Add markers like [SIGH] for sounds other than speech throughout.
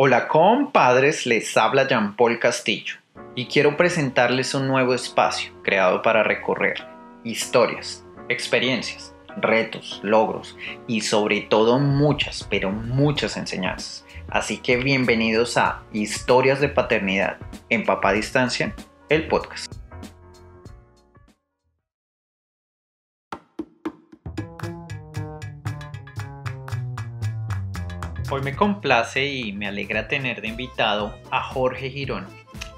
Hola compadres, les habla Jean Paul Castillo y quiero presentarles un nuevo espacio creado para recorrer historias, experiencias, retos, logros y sobre todo muchas, pero muchas enseñanzas. Así que bienvenidos a Historias de Paternidad en Papá Distancia, el podcast. Hoy me complace y me alegra tener de invitado a Jorge Girón.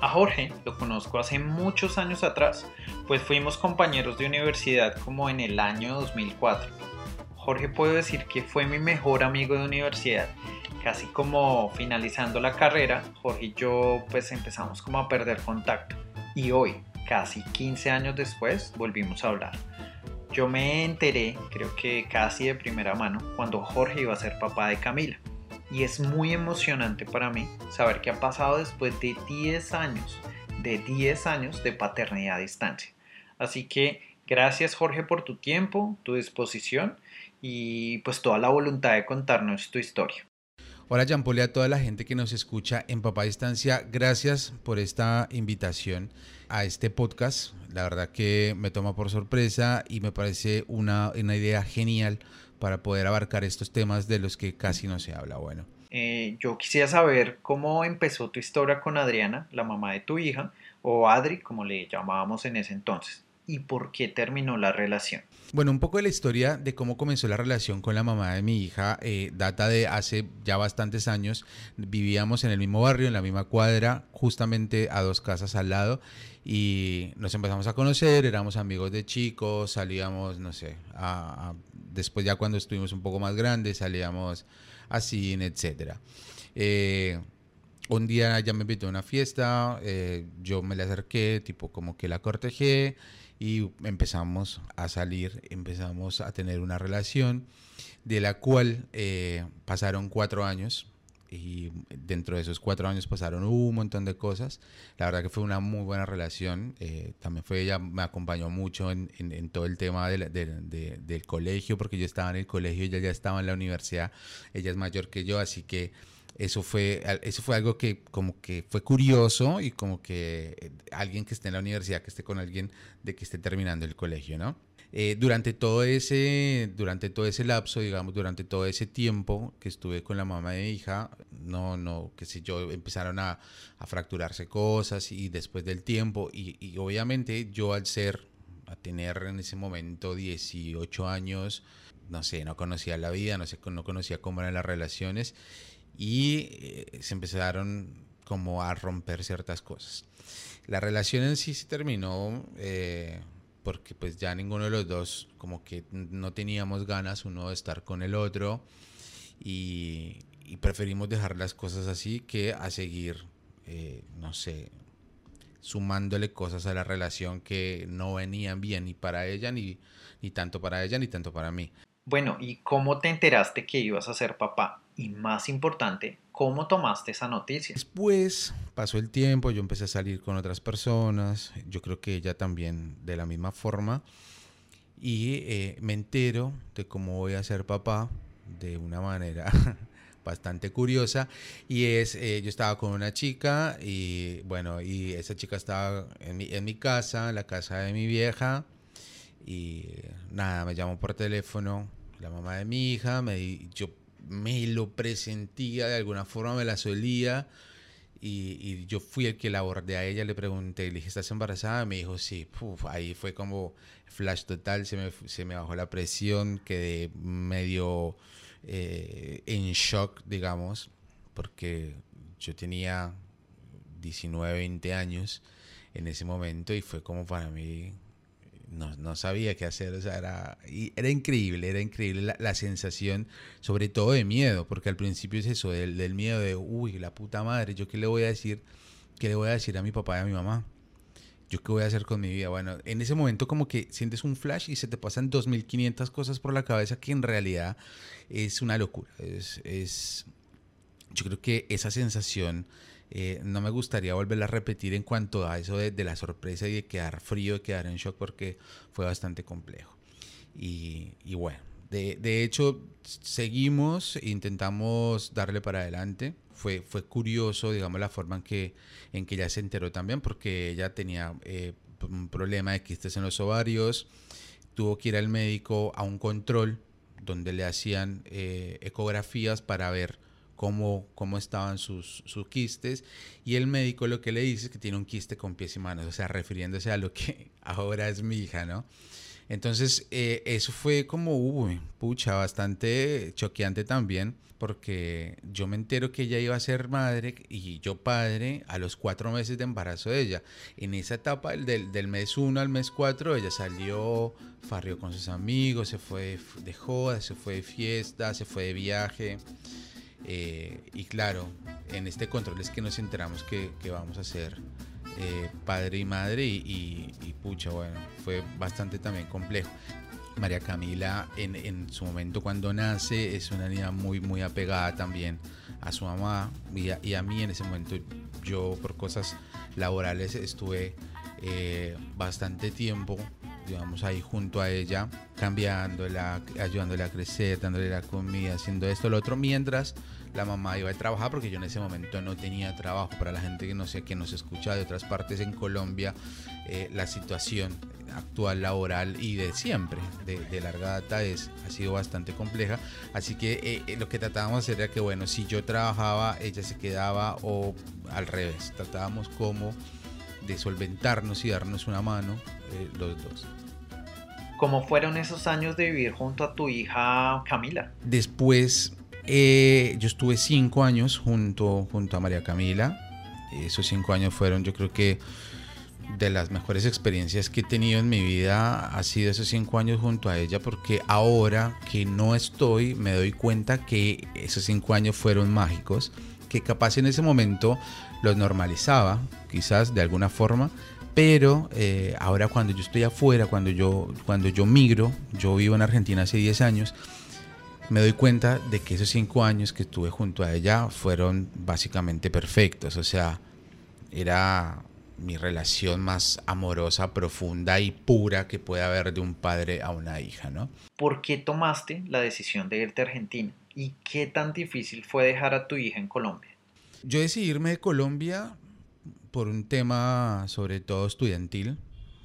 A Jorge lo conozco hace muchos años atrás, pues fuimos compañeros de universidad como en el año 2004. Jorge puedo decir que fue mi mejor amigo de universidad. Casi como finalizando la carrera, Jorge y yo pues empezamos como a perder contacto. Y hoy, casi 15 años después, volvimos a hablar. Yo me enteré, creo que casi de primera mano, cuando Jorge iba a ser papá de Camila y es muy emocionante para mí saber que ha pasado después de 10 años, de 10 años de paternidad a distancia. Así que gracias Jorge por tu tiempo, tu disposición y pues toda la voluntad de contarnos tu historia. Hola y a toda la gente que nos escucha en Papá Distancia, gracias por esta invitación a este podcast. La verdad que me toma por sorpresa y me parece una, una idea genial para poder abarcar estos temas de los que casi no se habla. Bueno. Eh, yo quisiera saber cómo empezó tu historia con Adriana, la mamá de tu hija, o Adri, como le llamábamos en ese entonces, y por qué terminó la relación. Bueno, un poco de la historia de cómo comenzó la relación con la mamá de mi hija eh, data de hace ya bastantes años. Vivíamos en el mismo barrio, en la misma cuadra, justamente a dos casas al lado y nos empezamos a conocer, éramos amigos de chicos, salíamos, no sé, después ya cuando estuvimos un poco más grandes, salíamos a cine, etc. Eh, un día ella me invitó a una fiesta, eh, yo me le acerqué, tipo como que la cortejé y empezamos a salir, empezamos a tener una relación de la cual eh, pasaron cuatro años y dentro de esos cuatro años pasaron un montón de cosas. La verdad que fue una muy buena relación. Eh, también fue ella, me acompañó mucho en, todo el tema del colegio, porque yo estaba en el colegio, ella ya estaba en la universidad, ella es mayor que yo, así que eso fue, eso fue algo que como que fue curioso y como que eh, alguien que esté en la universidad, que esté con alguien de que esté terminando el colegio, ¿no? Eh, durante, todo ese, durante todo ese lapso, digamos, durante todo ese tiempo que estuve con la mamá de hija, no, no, qué sé yo, empezaron a, a fracturarse cosas y después del tiempo, y, y, obviamente yo al ser, a tener en ese momento 18 años, no sé, no conocía la vida, no, sé, no conocía cómo eran las relaciones, y eh, se empezaron como a romper ciertas cosas. La relación en sí se terminó. Eh, porque pues ya ninguno de los dos como que no teníamos ganas uno de estar con el otro y, preferimos dejar las cosas así que a seguir, eh, no sé, sumándole cosas a la relación que no venían bien ni para ella, ni, ni tanto para ella, ni tanto para mí. Bueno, ¿y cómo te enteraste que ibas a ser papá? Y más importante, ¿cómo tomaste esa noticia? Después pasó el tiempo, yo empecé a salir con otras personas, yo creo que ella también de la misma forma, y eh, me entero de cómo voy a ser papá de una manera [LAUGHS] bastante curiosa y es eh, yo estaba con una chica y bueno y esa chica estaba en mi, en mi casa en la casa de mi vieja y nada me llamó por teléfono la mamá de mi hija me yo me lo presentía de alguna forma, me la solía. Y, yo fui el que la abordé a ella, le pregunté, le dije, ¿estás embarazada? Me dijo, sí. ahí fue como flash total, se me, se me bajó la presión, quedé medio eh, en shock, digamos, porque yo tenía 19, 20 años en ese momento y fue como para mí no, no, sabía qué hacer, o sea, era, era increíble, era increíble la, sensación, sobre todo de miedo, porque al principio es eso, del, del, miedo de, uy, la puta madre, ¿yo qué le voy a decir? ¿Qué le voy a decir a mi papá y a mi mamá? ¿Yo qué voy a hacer con mi vida? Bueno, en ese momento como que sientes un flash y se te pasan 2.500 cosas por la cabeza que en realidad es una locura, es, es yo creo que esa sensación eh, no me gustaría volverla a repetir en cuanto a eso de, la sorpresa y de quedar frío, de quedar en shock, porque fue bastante complejo. Y, bueno, de, hecho, seguimos, intentamos darle para adelante. fue, fue curioso, digamos, la forma en que, en que ella se enteró también, porque ella tenía eh, un problema de quistes en los ovarios, tuvo que ir al médico a un control donde le hacían eh, ecografías para ver cómo, cómo estaban sus, sus, quistes y el médico lo que le dice es que tiene un quiste con pies y manos, o sea, refiriéndose a lo que [LAUGHS] ahora es mi hija, ¿no? Entonces, eh, eso fue como, uy, pucha, bastante choqueante también, porque yo me entero que ella iba a ser madre y yo padre a los cuatro meses de embarazo de ella. En esa etapa del, del mes uno al mes cuatro, ella salió, farrió con sus amigos, se fue de joda, se fue de fiesta, se fue de viaje. Eh, y claro, en este control es que nos enteramos que, vamos a ser eh, padre y madre y, pucha, bueno, fue bastante también complejo. María Camila en, su momento cuando nace es una niña muy muy apegada también a su mamá y a, y a mí en ese momento yo por cosas laborales estuve eh, bastante tiempo digamos ahí junto a ella cambiándola ayudándola a crecer dándole la comida haciendo esto lo otro mientras la mamá iba a trabajar porque yo en ese momento no tenía trabajo. Para la gente que no sé, que nos escucha de otras partes en Colombia, eh, la situación actual laboral y de siempre, de, larga data, es, ha sido bastante compleja. Así que eh, eh, lo que tratábamos era que, bueno, si yo trabajaba, ella se quedaba o al revés, tratábamos como de solventarnos y darnos una mano los dos. ¿Cómo fueron esos años de vivir junto a tu hija Camila? Después eh, yo estuve cinco años junto, junto a María Camila. Esos cinco años fueron, yo creo que, de las mejores experiencias que he tenido en mi vida. Ha sido esos cinco años junto a ella, porque ahora que no estoy, me doy cuenta que esos cinco años fueron mágicos. Que capaz en ese momento los normalizaba, quizás de alguna forma. Pero eh, ahora cuando yo estoy afuera, cuando yo, cuando yo migro, yo vivo en Argentina hace 10 años, me doy cuenta de que esos cinco años que estuve junto a ella fueron básicamente perfectos. O sea, era mi relación más amorosa, profunda y pura que puede haber de un padre a una hija, ¿no? ¿Por qué tomaste la decisión de irte a Argentina? ¿Y qué tan difícil fue dejar a tu hija en Colombia? Yo decidí irme de Colombia por un tema sobre todo estudiantil,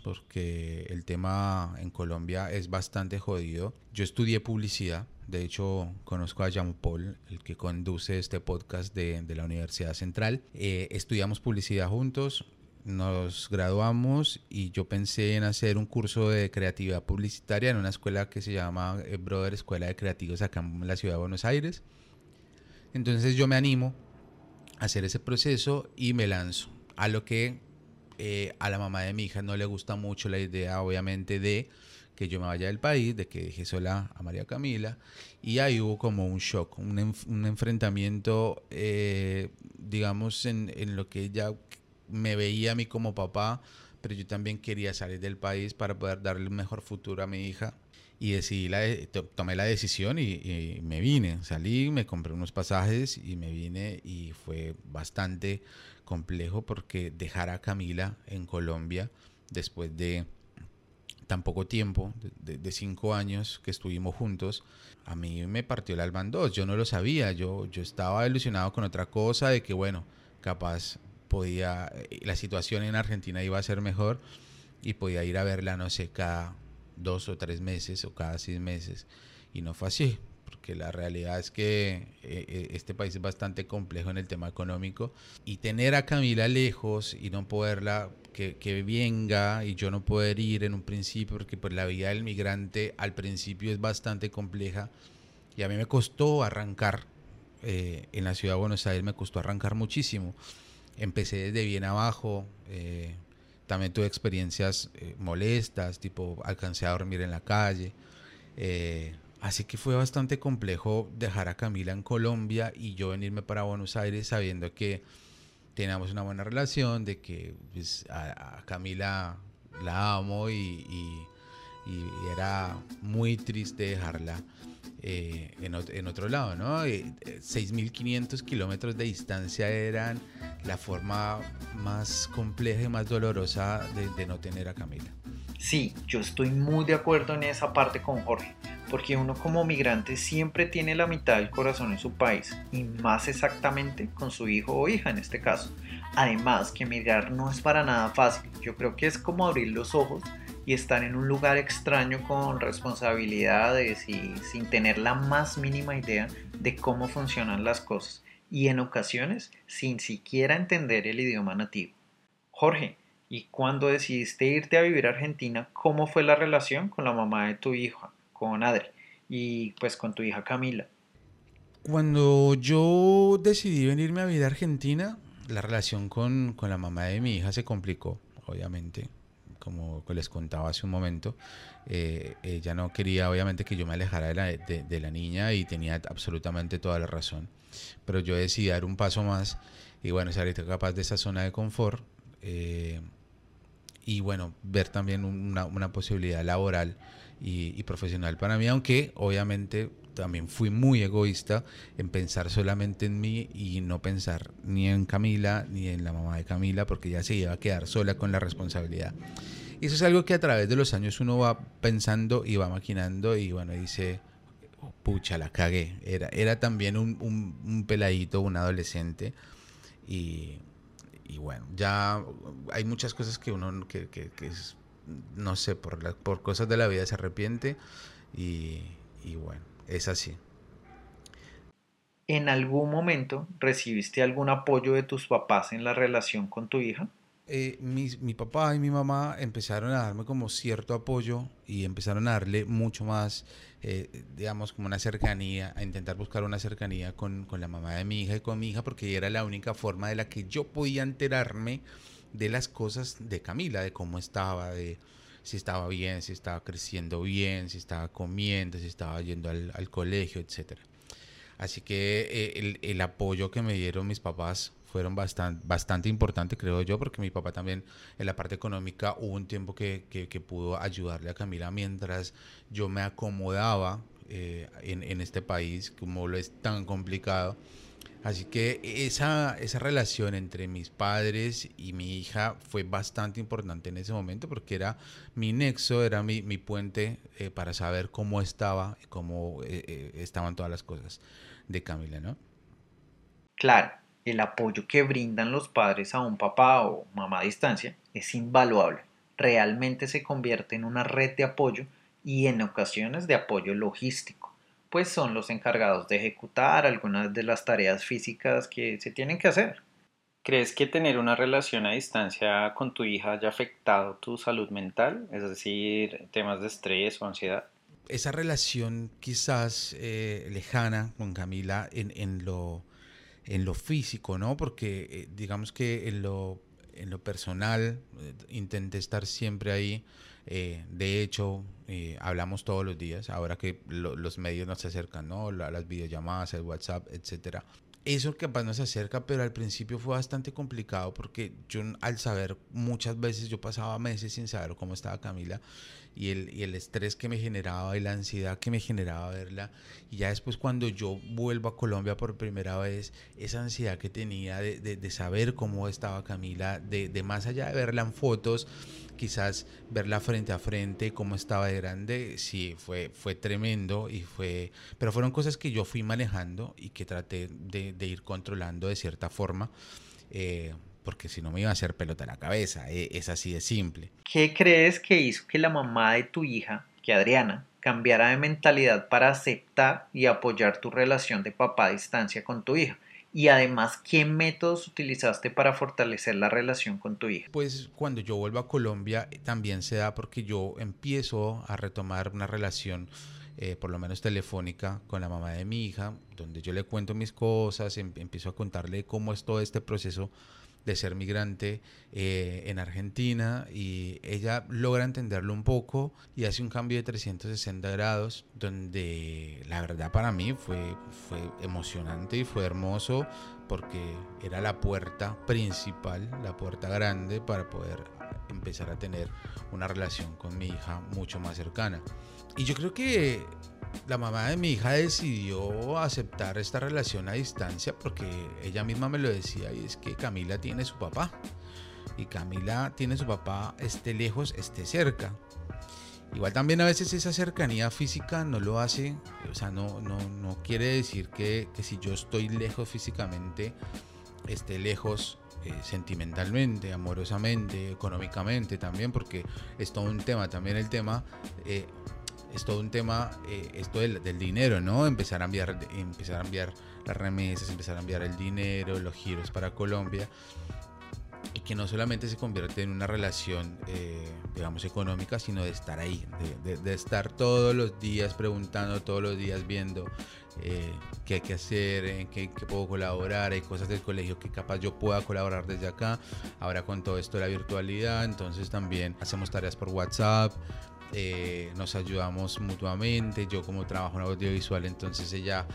porque el tema en Colombia es bastante jodido. Yo estudié publicidad de hecho, conozco a Jean Paul, el que conduce este podcast de, de la Universidad Central. Eh, estudiamos publicidad juntos, nos graduamos y yo pensé en hacer un curso de creatividad publicitaria en una escuela que se llama eh, Brother Escuela de Creativos acá en la ciudad de Buenos Aires. Entonces yo me animo hacer ese proceso y me lanzo. A lo que eh, a la mamá de mi hija no le gusta mucho la idea, obviamente, de que yo me vaya del país, de que dejé sola a María Camila. Y ahí hubo como un shock, un, un enfrentamiento, eh, digamos, en, en, lo que ella me veía a mí como papá, pero yo también quería salir del país para poder darle un mejor futuro a mi hija. Y decidí la, tomé la decisión y, y me vine. Salí, me compré unos pasajes y me vine y fue bastante complejo porque dejar a Camila en Colombia después de tan poco tiempo, de, cinco años que estuvimos juntos, a mí me partió el alma en dos. Yo no lo sabía, yo, yo estaba ilusionado con otra cosa, de que bueno, capaz podía, eh, la situación en Argentina iba a ser mejor y podía ir a verla, no sé, cada dos o tres meses o cada seis meses. Y no fue así, porque la realidad es que eh, eh, este país es bastante complejo en el tema económico y tener a Camila lejos y no poderla que, venga y yo no poder ir en un principio, porque pues la vida del migrante al principio es bastante compleja y a mí me costó arrancar eh, en la ciudad de Buenos Aires, me costó arrancar muchísimo. Empecé desde bien abajo, eh, también tuve experiencias eh, molestas, tipo alcancé a dormir en la calle. así que fue bastante complejo dejar a Camila en Colombia y yo venirme para Buenos Aires sabiendo que teníamos una buena relación, de que pues, a, Camila la amo y, era muy triste dejarla eh, en, otro lado, ¿no? 6.500 eh, kilómetros de distancia eran la forma más compleja y más dolorosa de, de no tener a Camila. Sí, yo estoy muy de acuerdo en esa parte con Jorge porque uno como migrante siempre tiene la mitad del corazón en su país y más exactamente con su hijo o hija en este caso. Además que migrar no es para nada fácil, yo creo que es como abrir los ojos y estar en un lugar extraño con responsabilidades y sin tener la más mínima idea de cómo funcionan las cosas y en ocasiones sin siquiera entender el idioma nativo. Jorge, ¿y cuando decidiste irte a vivir a Argentina, cómo fue la relación con la mamá de tu hija, con Adri, y pues con tu hija Camila? Cuando yo decidí venirme a vivir a Argentina, la relación con, con la mamá de mi hija se complicó, obviamente como les contaba hace un momento, eh, ella no quería obviamente que yo me alejara de la, de, la, niña y tenía absolutamente toda la razón. Pero yo decidí dar un paso más y bueno, salir capaz de esa zona de confort eh, y bueno, ver también una, una posibilidad laboral y, y, profesional para mí, aunque obviamente también fui muy egoísta en pensar solamente en mí y no pensar ni en Camila ni en la mamá de Camila porque ya se iba a quedar sola con la responsabilidad. Y eso es algo que a través de los años uno va pensando y va maquinando y bueno, dice, pucha, la cagué. Era, era también un, un, peladito, un adolescente y, y, bueno, ya hay muchas cosas que uno, que, que, es, no sé, por, por cosas de la vida se arrepiente y, y bueno, es así. ¿En algún momento recibiste algún apoyo de tus papás en la relación con tu hija? Eh, mi, mi, papá y mi mamá empezaron a darme como cierto apoyo y empezaron a darle mucho más, eh, digamos, como una cercanía, a intentar buscar una cercanía con, con, la mamá de mi hija y con mi hija, porque era la única forma de la que yo podía enterarme de las cosas de Camila, de cómo estaba, de si estaba bien, si estaba creciendo bien, si estaba comiendo, si estaba yendo al, al colegio, etc. Así que eh, el, el apoyo que me dieron mis papás fueron bastante, bastante importantes, creo yo, porque mi papá también en la parte económica hubo un tiempo que, que, pudo ayudarle a Camila mientras yo me acomodaba eh, en, en, este país, como lo es tan complicado. Así que esa, esa relación entre mis padres y mi hija fue bastante importante en ese momento porque era mi nexo, era mi, mi puente eh, para saber cómo estaba y cómo eh, estaban todas las cosas de Camila, ¿no? Claro, el apoyo que brindan los padres a un papá o mamá a distancia es invaluable. Realmente se convierte en una red de apoyo y en ocasiones de apoyo logístico, pues son los encargados de ejecutar algunas de las tareas físicas que se tienen que hacer. ¿Crees que tener una relación a distancia con tu hija haya afectado tu salud mental? Es decir, temas de estrés o ansiedad. Esa relación quizás eh, lejana con Camila en, en lo en lo físico, ¿no? Porque eh, digamos que en lo, en lo personal eh, intenté estar siempre ahí. Eh, de hecho, hablamos todos los días, ahora que los medios nos acercan, ¿no? las videollamadas, el WhatsApp, etcétera. Eso capaz nos acerca, pero al principio fue bastante complicado porque yo al saber, muchas veces yo pasaba meses sin saber cómo estaba Camila y el, y el estrés que me generaba y la ansiedad que me generaba verla. Y ya después cuando yo vuelvo a Colombia por primera vez, esa ansiedad que tenía de, de, saber cómo estaba Camila, de, de, más allá de verla en fotos, quizás verla frente a frente, cómo estaba de grande, sí, fue, fue tremendo y fue, pero fueron cosas que yo fui manejando y que traté de, de ir controlando de cierta forma. Eh, porque si no me iba a hacer pelota en la cabeza, e, es así de simple. ¿Qué crees que hizo que la mamá de tu hija, que Adriana, cambiara de mentalidad para aceptar y apoyar tu relación de papá a distancia con tu hija? Y además, ¿qué métodos utilizaste para fortalecer la relación con tu hija? Pues cuando yo vuelvo a Colombia también se da porque yo empiezo a retomar una relación, eh, por lo menos telefónica, con la mamá de mi hija, donde yo le cuento mis cosas, em, empiezo a contarle cómo es todo este proceso de ser migrante eh, en Argentina y ella logra entenderlo un poco y hace un cambio de 360 grados donde la verdad para mí fue, fue emocionante y fue hermoso porque era la puerta principal, la puerta grande para poder empezar a tener una relación con mi hija mucho más cercana. Y yo creo que la mamá de mi hija decidió aceptar esta relación a distancia porque ella misma me lo decía y es que Camila tiene su papá y Camila tiene su papá esté lejos, esté cerca. Igual también a veces esa cercanía física no lo hace, o sea, no, no, no quiere decir que, que si yo estoy lejos físicamente, esté lejos eh, sentimentalmente, amorosamente, económicamente también, porque es todo un tema, también el tema, eh, es todo un tema, eh, esto del, del, dinero, ¿no? Empezar a enviar, empezar a enviar las remesas, empezar a enviar el dinero, los giros para Colombia y que no solamente se convierte en una relación, eh, digamos, económica, sino de estar ahí, de, estar todos los días preguntando, todos los días viendo eh, qué hay que hacer, en qué, qué, puedo colaborar, hay cosas del colegio que capaz yo pueda colaborar desde acá, ahora con todo esto de la virtualidad, entonces también hacemos tareas por WhatsApp. Eh, nos ayudamos mutuamente, yo como trabajo en audiovisual, entonces ella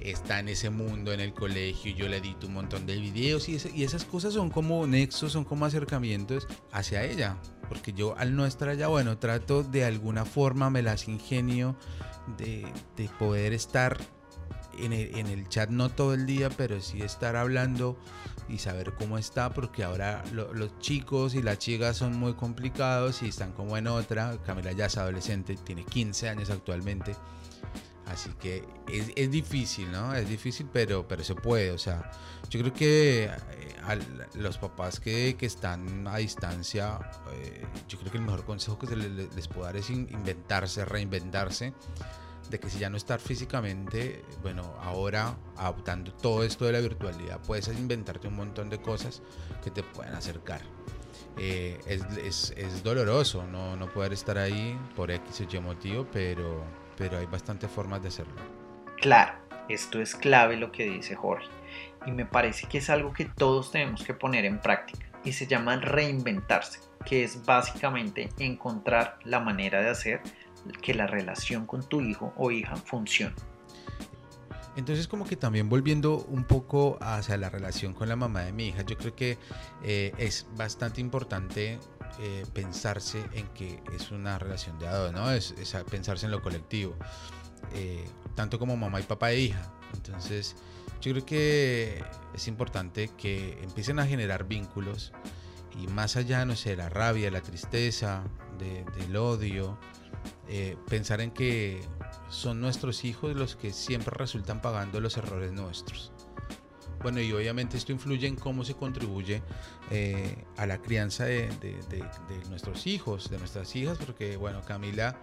está en ese mundo en el colegio, yo le edito un montón de videos y, esas cosas son como nexos, son como acercamientos hacia ella. Porque yo al no estar allá, bueno, trato de alguna forma, me las ingenio de, de poder estar en el, en el, chat, no todo el día, pero sí estar hablando y saber cómo está, porque ahora lo, los chicos y las chicas son muy complicados y están como en otra. Camila ya es adolescente, tiene 15 años actualmente Así que es, es, difícil, ¿no? Es difícil, pero, pero se puede. O sea, yo creo que eh, a los papás que, que, están a distancia, eh, yo creo que el mejor consejo que se les, les puedo dar es inventarse, reinventarse. De que si ya no estar físicamente, bueno, ahora adoptando todo esto de la virtualidad, puedes inventarte un montón de cosas que te pueden acercar. Eh, es, es, es, doloroso no, no poder estar ahí por X o Y motivo, pero pero hay bastantes formas de hacerlo. Claro, esto es clave lo que dice Jorge y me parece que es algo que todos tenemos que poner en práctica y se llama reinventarse, que es básicamente encontrar la manera de hacer que la relación con tu hijo o hija funcione. Entonces como que también volviendo un poco hacia la relación con la mamá de mi hija, yo creo que eh, es bastante importante eh, pensarse en que es una relación de adulto, ¿no? Es, es pensarse en lo colectivo, eh, tanto como mamá y papá e hija. Entonces, yo creo que es importante que empiecen a generar vínculos y más allá, no sé, de la rabia, la tristeza, de, del odio, eh, pensar en que son nuestros hijos los que siempre resultan pagando los errores nuestros. Bueno, y obviamente esto influye en cómo se contribuye eh, a la crianza de, nuestros hijos, de nuestras hijas, porque bueno, Camila,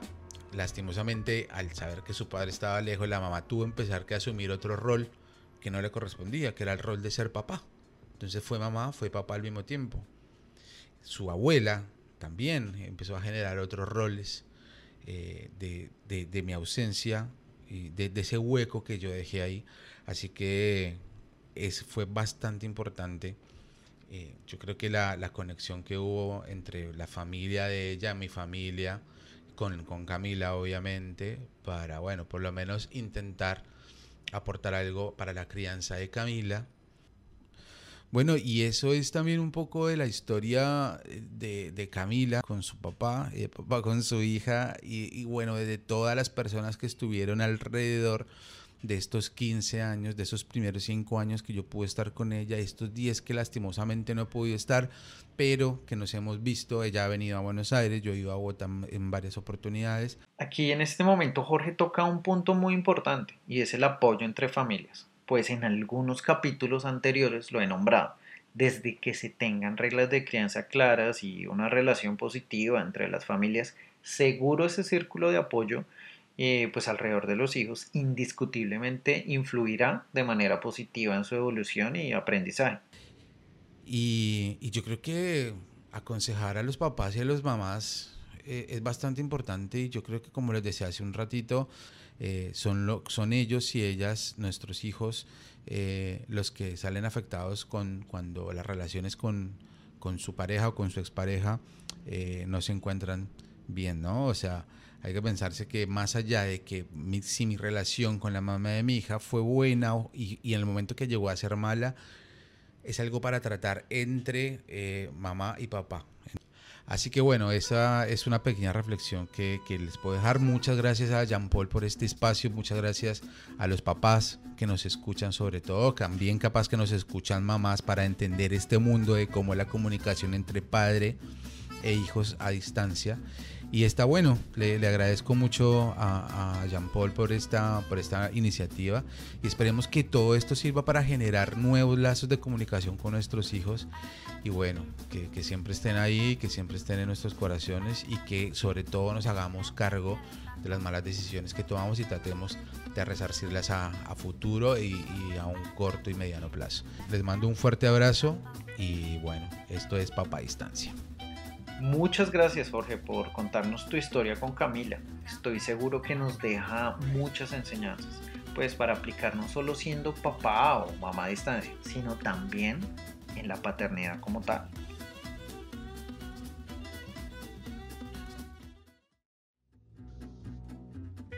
lastimosamente, al saber que su padre estaba lejos, la mamá tuvo que empezar a asumir otro rol que no le correspondía, que era el rol de ser papá. Entonces fue mamá, fue papá al mismo tiempo. Su abuela también empezó a generar otros roles eh, de, mi ausencia y de, ese hueco que yo dejé ahí. Así que es, fue bastante importante. Eh, yo creo que la, conexión que hubo entre la familia de ella, mi familia, con, con Camila, obviamente, para, bueno, por lo menos intentar aportar algo para la crianza de Camila. Bueno, y eso es también un poco de la historia de, de Camila con su papá, de papá con su hija, y bueno, de todas las personas que estuvieron alrededor de estos 15 años, de esos primeros 5 años que yo pude estar con ella, estos 10 que lastimosamente no he podido estar, pero que nos hemos visto, ella ha venido a Buenos Aires, yo he ido a Bogotá en varias oportunidades. Aquí en este momento Jorge toca un punto muy importante y es el apoyo entre familias, pues en algunos capítulos anteriores lo he nombrado. Desde que se tengan reglas de crianza claras y una relación positiva entre las familias, seguro ese círculo de apoyo eh, pues alrededor de los hijos indiscutiblemente influirá de manera positiva en su evolución y aprendizaje. Y, yo creo que aconsejar a los papás y a las mamás eh, es bastante importante y yo creo que como les decía hace un ratito, eh, son, lo, son ellos y ellas, nuestros hijos, los que salen afectados con, cuando las relaciones con, con su pareja o con su expareja no se encuentran bien, ¿no? O sea, hay que pensarse que más allá de que si mi relación con la mamá de mi hija fue buena y, en el momento que llegó a ser mala, es algo para tratar entre eh, mamá y papá. Así que bueno, esa es una pequeña reflexión que, que, les puedo dejar. Muchas gracias a Jean Paul por este espacio, muchas gracias a los papás que nos escuchan sobre todo, también capaz que nos escuchan mamás para entender este mundo de cómo la comunicación entre padre e hijos a distancia y está bueno, le, agradezco mucho a, Jean Paul por esta, por esta iniciativa y esperemos que todo esto sirva para generar nuevos lazos de comunicación con nuestros hijos y bueno, que, que siempre estén ahí, que siempre estén en nuestros corazones y que sobre todo nos hagamos cargo de las malas decisiones que tomamos y tratemos de resarcirlas a, futuro y, y, a un corto y mediano plazo. Les mando un fuerte abrazo y bueno, esto es Papá Distancia. Muchas gracias Jorge por contarnos tu historia con Camila. Estoy seguro que nos deja muchas enseñanzas, pues para aplicar no solo siendo papá o mamá a distancia, sino también en la paternidad como tal.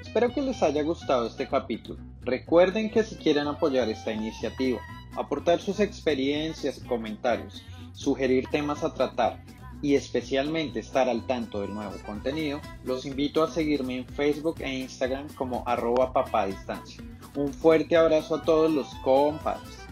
Espero que les haya gustado este capítulo. Recuerden que si quieren apoyar esta iniciativa, aportar sus experiencias y comentarios, sugerir temas a tratar y especialmente estar al tanto del nuevo contenido, los invito a seguirme en Facebook e Instagram como arroba papadistancia. Un fuerte abrazo a todos los compadres.